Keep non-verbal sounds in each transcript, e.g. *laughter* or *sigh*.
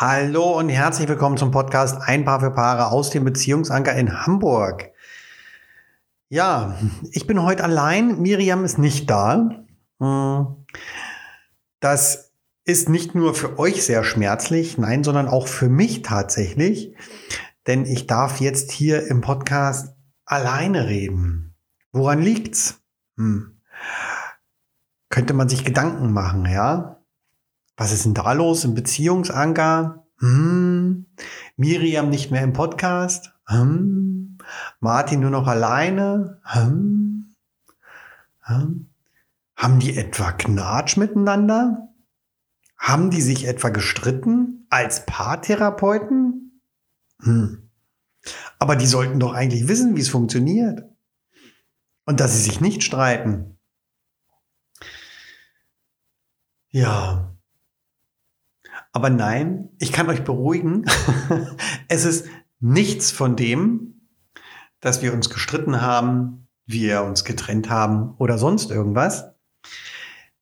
Hallo und herzlich willkommen zum Podcast Ein Paar für Paare aus dem Beziehungsanker in Hamburg. Ja, ich bin heute allein. Miriam ist nicht da. Hm. Das ist nicht nur für euch sehr schmerzlich, nein, sondern auch für mich tatsächlich. Denn ich darf jetzt hier im Podcast alleine reden. Woran liegt's? Hm. Könnte man sich Gedanken machen, ja? Was ist denn da los im Beziehungsanker? Hm. Miriam nicht mehr im Podcast? Hm. Martin nur noch alleine? Hm. Hm. Haben die etwa Knatsch miteinander? Haben die sich etwa gestritten als Paartherapeuten? Hm. Aber die sollten doch eigentlich wissen, wie es funktioniert. Und dass sie sich nicht streiten. Ja, aber nein, ich kann euch beruhigen. *laughs* es ist nichts von dem, dass wir uns gestritten haben, wir uns getrennt haben oder sonst irgendwas.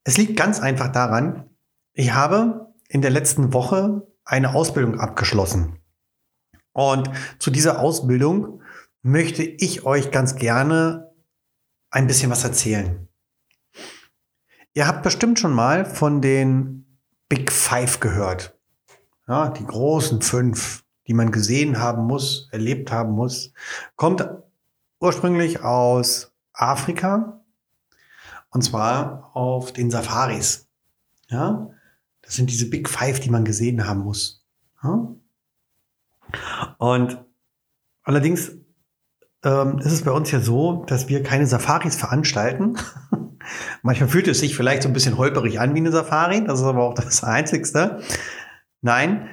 Es liegt ganz einfach daran, ich habe in der letzten Woche eine Ausbildung abgeschlossen. Und zu dieser Ausbildung möchte ich euch ganz gerne ein bisschen was erzählen. Ihr habt bestimmt schon mal von den Big Five gehört. Ja, die großen fünf, die man gesehen haben muss, erlebt haben muss. Kommt ursprünglich aus Afrika und zwar auf den Safaris. Ja, das sind diese Big Five, die man gesehen haben muss. Ja? Und allerdings ähm, ist es bei uns ja so, dass wir keine Safaris veranstalten. *laughs* Manchmal fühlt es sich vielleicht so ein bisschen holperig an wie eine Safari, das ist aber auch das Einzigste. Nein,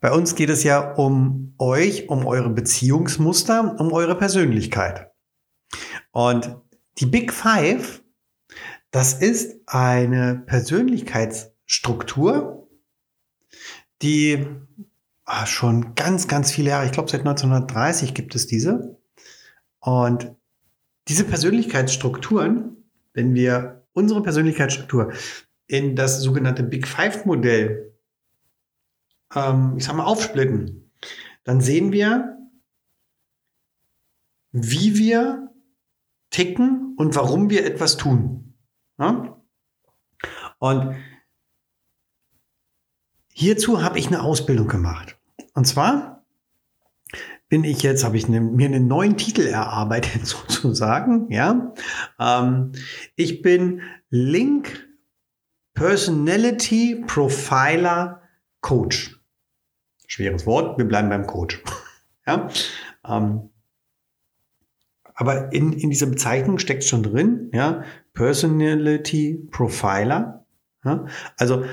bei uns geht es ja um euch, um eure Beziehungsmuster, um eure Persönlichkeit. Und die Big Five, das ist eine Persönlichkeitsstruktur, die ah, schon ganz, ganz viele Jahre, ich glaube seit 1930 gibt es diese. Und diese Persönlichkeitsstrukturen wenn wir unsere Persönlichkeitsstruktur in das sogenannte Big Five Modell, ähm, ich sag mal, aufsplitten, dann sehen wir, wie wir ticken und warum wir etwas tun. Ja? Und hierzu habe ich eine Ausbildung gemacht. Und zwar bin ich jetzt, habe ich ne, mir einen neuen Titel erarbeitet *laughs* sozusagen, ja. Ähm, ich bin Link Personality Profiler Coach. Schweres Wort, wir bleiben beim Coach. *laughs* ja. Ähm, aber in, in dieser Bezeichnung steckt schon drin, ja, Personality Profiler. Ja, also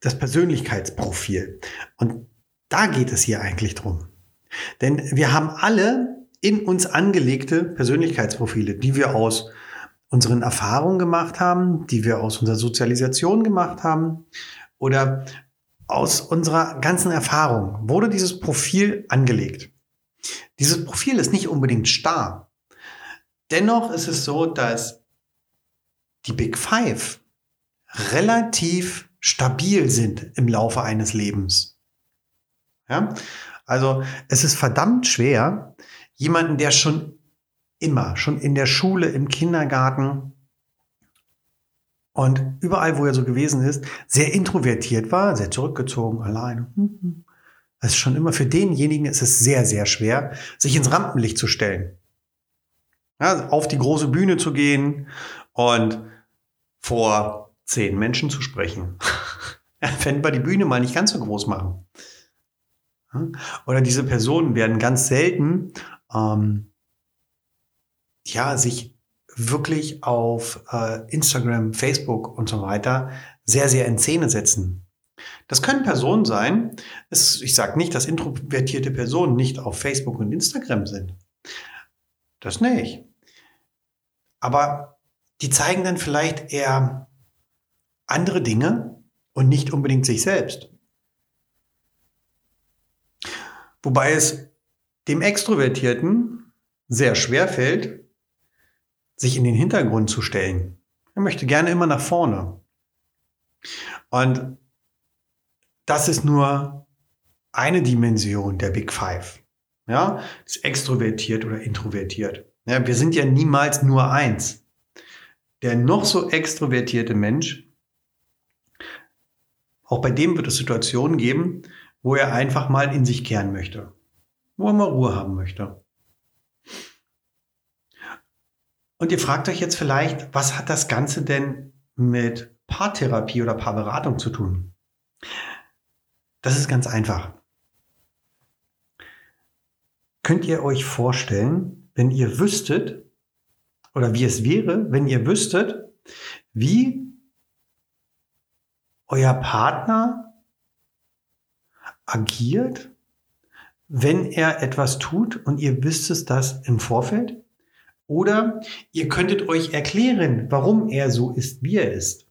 das Persönlichkeitsprofil. Und da geht es hier eigentlich drum. Denn wir haben alle in uns angelegte Persönlichkeitsprofile, die wir aus unseren Erfahrungen gemacht haben, die wir aus unserer Sozialisation gemacht haben oder aus unserer ganzen Erfahrung wurde dieses Profil angelegt. Dieses Profil ist nicht unbedingt starr. Dennoch ist es so, dass die Big Five relativ stabil sind im Laufe eines Lebens. Ja? Also es ist verdammt schwer, jemanden, der schon immer, schon in der Schule, im Kindergarten und überall, wo er so gewesen ist, sehr introvertiert war, sehr zurückgezogen, alleine. Es ist schon immer für denjenigen ist es sehr, sehr schwer, sich ins Rampenlicht zu stellen. Ja, auf die große Bühne zu gehen und vor zehn Menschen zu sprechen. *laughs* Wenn wir die Bühne mal nicht ganz so groß machen. Oder diese Personen werden ganz selten ähm, ja, sich wirklich auf äh, Instagram, Facebook und so weiter sehr, sehr in Szene setzen. Das können Personen sein, es, ich sage nicht, dass introvertierte Personen nicht auf Facebook und Instagram sind. Das nicht. Aber die zeigen dann vielleicht eher andere Dinge und nicht unbedingt sich selbst. Wobei es dem Extrovertierten sehr schwer fällt, sich in den Hintergrund zu stellen. Er möchte gerne immer nach vorne. Und das ist nur eine Dimension der Big Five. Ja, ist extrovertiert oder introvertiert. Ja, wir sind ja niemals nur eins. Der noch so extrovertierte Mensch, auch bei dem wird es Situationen geben, wo er einfach mal in sich kehren möchte, wo er mal Ruhe haben möchte. Und ihr fragt euch jetzt vielleicht, was hat das Ganze denn mit Paartherapie oder Paarberatung zu tun? Das ist ganz einfach. Könnt ihr euch vorstellen, wenn ihr wüsstet, oder wie es wäre, wenn ihr wüsstet, wie euer Partner agiert, wenn er etwas tut und ihr wüsstet das im Vorfeld? Oder ihr könntet euch erklären, warum er so ist, wie er ist.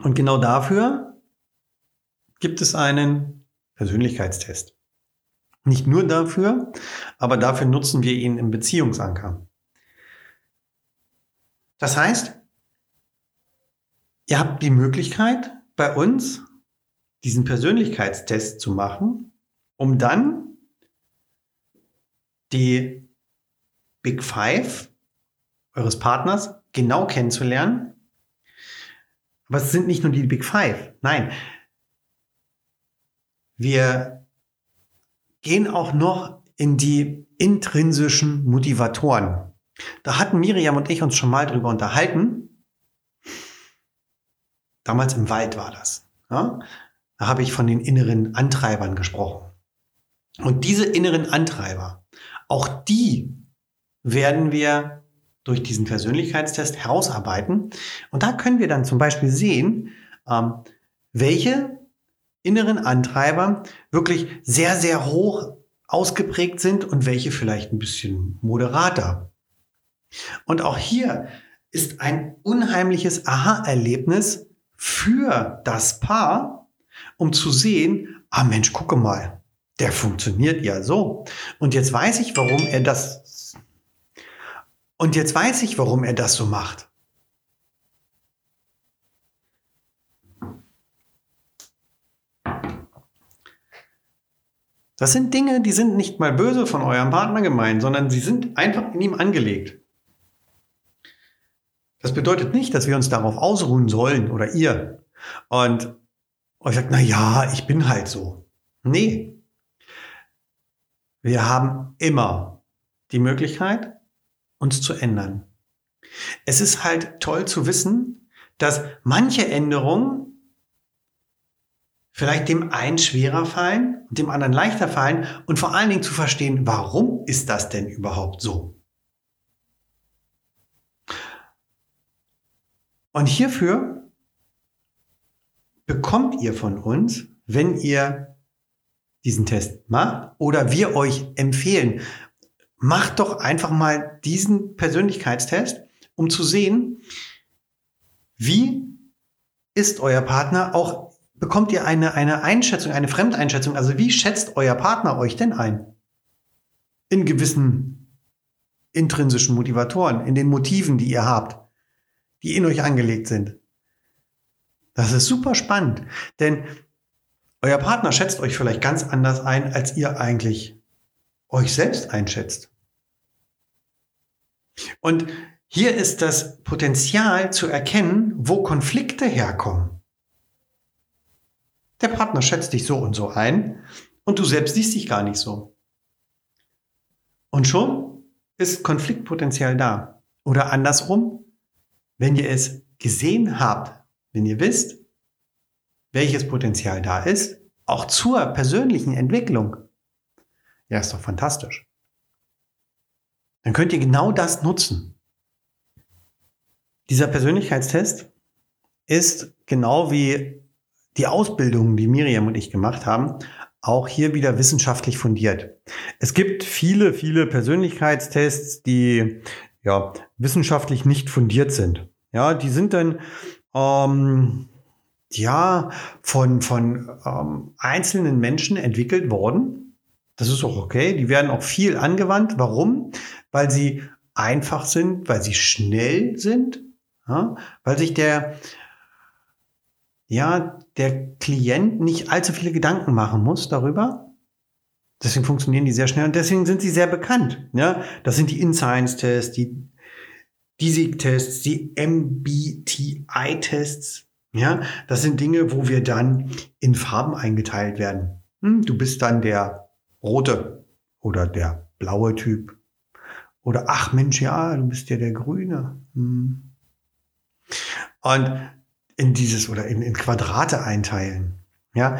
Und genau dafür gibt es einen Persönlichkeitstest. Nicht nur dafür, aber dafür nutzen wir ihn im Beziehungsanker. Das heißt, ihr habt die Möglichkeit, bei uns diesen Persönlichkeitstest zu machen, um dann die Big Five eures Partners genau kennenzulernen. Aber es sind nicht nur die Big Five. Nein. Wir gehen auch noch in die intrinsischen Motivatoren. Da hatten Miriam und ich uns schon mal drüber unterhalten. Damals im Wald war das. Ja? Da habe ich von den inneren Antreibern gesprochen. Und diese inneren Antreiber, auch die werden wir durch diesen Persönlichkeitstest herausarbeiten. Und da können wir dann zum Beispiel sehen, ähm, welche inneren Antreiber wirklich sehr, sehr hoch ausgeprägt sind und welche vielleicht ein bisschen moderater. Und auch hier ist ein unheimliches Aha-Erlebnis für das Paar, um zu sehen, ah Mensch, gucke mal, der funktioniert ja so. Und jetzt weiß ich, warum er das. Und jetzt weiß ich, warum er das so macht. Das sind Dinge, die sind nicht mal böse von eurem Partner gemeint, sondern sie sind einfach in ihm angelegt. Das bedeutet nicht, dass wir uns darauf ausruhen sollen oder ihr und euch sagt, na ja, ich bin halt so. Nee, wir haben immer die Möglichkeit, uns zu ändern. Es ist halt toll zu wissen, dass manche Änderungen vielleicht dem einen schwerer fallen und dem anderen leichter fallen und vor allen Dingen zu verstehen, warum ist das denn überhaupt so? Und hierfür bekommt ihr von uns, wenn ihr diesen Test macht oder wir euch empfehlen, macht doch einfach mal diesen Persönlichkeitstest, um zu sehen, wie ist euer Partner auch, bekommt ihr eine, eine Einschätzung, eine Fremdeinschätzung, also wie schätzt euer Partner euch denn ein? In gewissen intrinsischen Motivatoren, in den Motiven, die ihr habt, die in euch angelegt sind. Das ist super spannend, denn euer Partner schätzt euch vielleicht ganz anders ein, als ihr eigentlich euch selbst einschätzt. Und hier ist das Potenzial zu erkennen, wo Konflikte herkommen. Der Partner schätzt dich so und so ein und du selbst siehst dich gar nicht so. Und schon ist Konfliktpotenzial da. Oder andersrum, wenn ihr es gesehen habt, wenn ihr wisst, welches Potenzial da ist, auch zur persönlichen Entwicklung. Ja, ist doch fantastisch. Dann könnt ihr genau das nutzen. Dieser Persönlichkeitstest ist genau wie die Ausbildung, die Miriam und ich gemacht haben, auch hier wieder wissenschaftlich fundiert. Es gibt viele, viele Persönlichkeitstests, die ja wissenschaftlich nicht fundiert sind. Ja, die sind dann ähm, ja, von, von ähm, einzelnen Menschen entwickelt worden. Das ist auch okay. Die werden auch viel angewandt. Warum? Weil sie einfach sind, weil sie schnell sind, ja? weil sich der, ja, der Klient nicht allzu viele Gedanken machen muss darüber. Deswegen funktionieren die sehr schnell und deswegen sind sie sehr bekannt. Ja, das sind die InScience-Tests, die DISIG-Tests, die MBTI-Tests. Ja, das sind Dinge, wo wir dann in Farben eingeteilt werden. Hm, du bist dann der rote oder der blaue Typ. Oder ach Mensch, ja, du bist ja der Grüne. Hm. Und in dieses oder in, in Quadrate einteilen. Ja,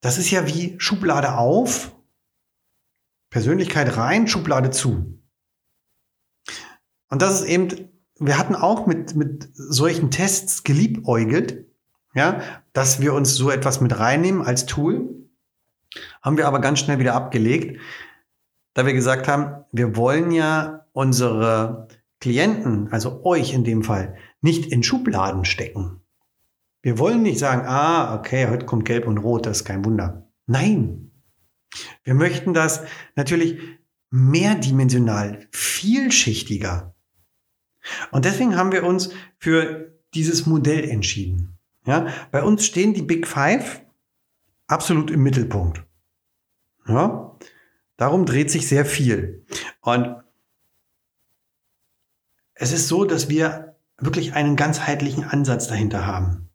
das ist ja wie Schublade auf, Persönlichkeit rein, Schublade zu. Und das ist eben, wir hatten auch mit, mit solchen Tests geliebäugelt, ja, dass wir uns so etwas mit reinnehmen als Tool. Haben wir aber ganz schnell wieder abgelegt, da wir gesagt haben, wir wollen ja unsere Klienten, also euch in dem Fall, nicht in Schubladen stecken. Wir wollen nicht sagen, ah, okay, heute kommt Gelb und Rot, das ist kein Wunder. Nein. Wir möchten das natürlich mehrdimensional, vielschichtiger. Und deswegen haben wir uns für dieses Modell entschieden. Ja, bei uns stehen die Big Five absolut im Mittelpunkt. Ja, darum dreht sich sehr viel. Und es ist so, dass wir wirklich einen ganzheitlichen Ansatz dahinter haben.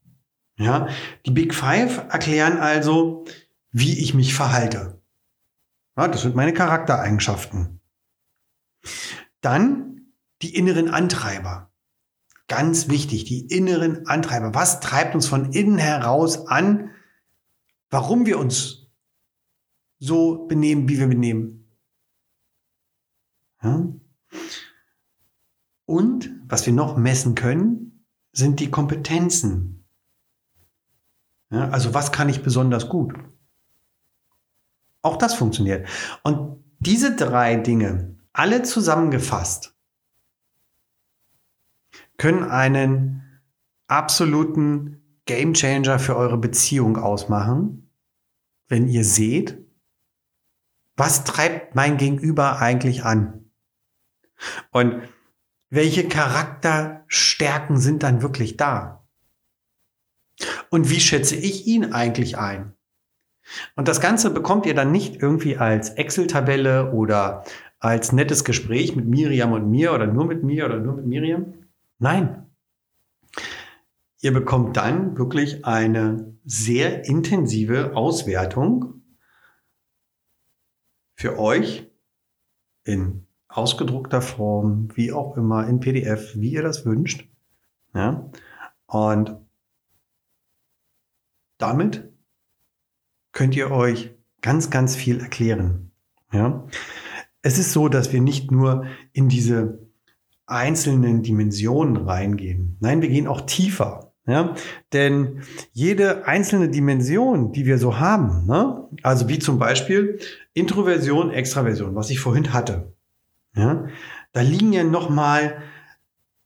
Ja, die Big Five erklären also, wie ich mich verhalte. Ja, das sind meine Charaktereigenschaften. Dann die inneren Antreiber. Ganz wichtig, die inneren Antreiber. Was treibt uns von innen heraus an, warum wir uns so benehmen, wie wir benehmen? Ja? Und was wir noch messen können, sind die Kompetenzen. Ja, also was kann ich besonders gut? Auch das funktioniert. Und diese drei Dinge, alle zusammengefasst, können einen absoluten Gamechanger für eure Beziehung ausmachen, wenn ihr seht, was treibt mein Gegenüber eigentlich an? Und welche Charakterstärken sind dann wirklich da? Und wie schätze ich ihn eigentlich ein? Und das Ganze bekommt ihr dann nicht irgendwie als Excel-Tabelle oder als nettes Gespräch mit Miriam und mir oder nur mit mir oder nur mit Miriam. Nein. Ihr bekommt dann wirklich eine sehr intensive Auswertung für euch in ausgedruckter Form, wie auch immer, in PDF, wie ihr das wünscht. Ja? Und damit könnt ihr euch ganz, ganz viel erklären. Ja? Es ist so, dass wir nicht nur in diese einzelnen Dimensionen reingehen. Nein, wir gehen auch tiefer. Ja? Denn jede einzelne Dimension, die wir so haben, ne? also wie zum Beispiel Introversion, Extraversion, was ich vorhin hatte, ja? Da liegen ja nochmal,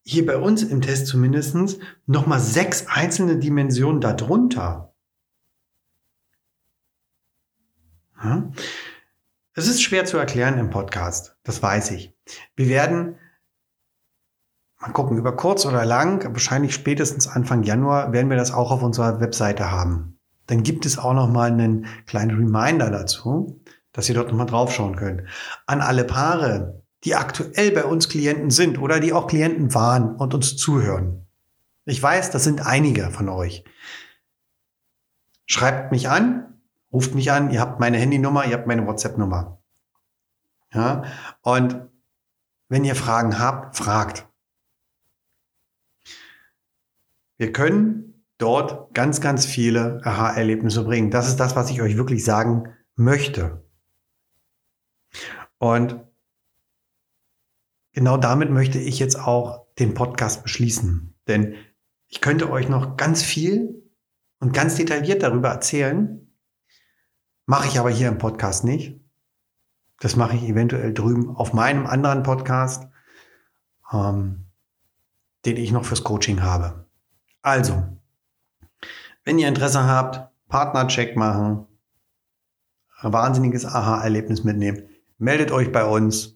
hier bei uns im Test zumindest, nochmal sechs einzelne Dimensionen darunter. Es ist schwer zu erklären im Podcast, das weiß ich. Wir werden mal gucken, über kurz oder lang, wahrscheinlich spätestens Anfang Januar werden wir das auch auf unserer Webseite haben. Dann gibt es auch noch mal einen kleinen Reminder dazu, dass ihr dort noch mal draufschauen könnt. An alle Paare, die aktuell bei uns Klienten sind oder die auch Klienten waren und uns zuhören. Ich weiß, das sind einige von euch. Schreibt mich an, ruft mich an, ihr habt meine Handynummer, ihr habt meine WhatsApp-Nummer. Ja, und wenn ihr Fragen habt, fragt. Wir können dort ganz, ganz viele Aha-Erlebnisse bringen. Das ist das, was ich euch wirklich sagen möchte. Und genau damit möchte ich jetzt auch den Podcast beschließen. Denn ich könnte euch noch ganz viel und ganz detailliert darüber erzählen. Mache ich aber hier im Podcast nicht. Das mache ich eventuell drüben auf meinem anderen Podcast, ähm, den ich noch fürs Coaching habe. Also, wenn ihr Interesse habt, Partnercheck machen, ein wahnsinniges Aha-Erlebnis mitnehmen, meldet euch bei uns.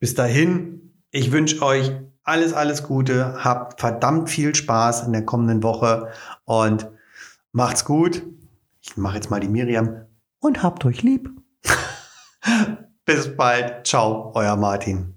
Bis dahin ich wünsche euch alles, alles Gute. Habt verdammt viel Spaß in der kommenden Woche und Macht's gut. Ich mache jetzt mal die Miriam. Und habt euch lieb. *laughs* Bis bald. Ciao, euer Martin.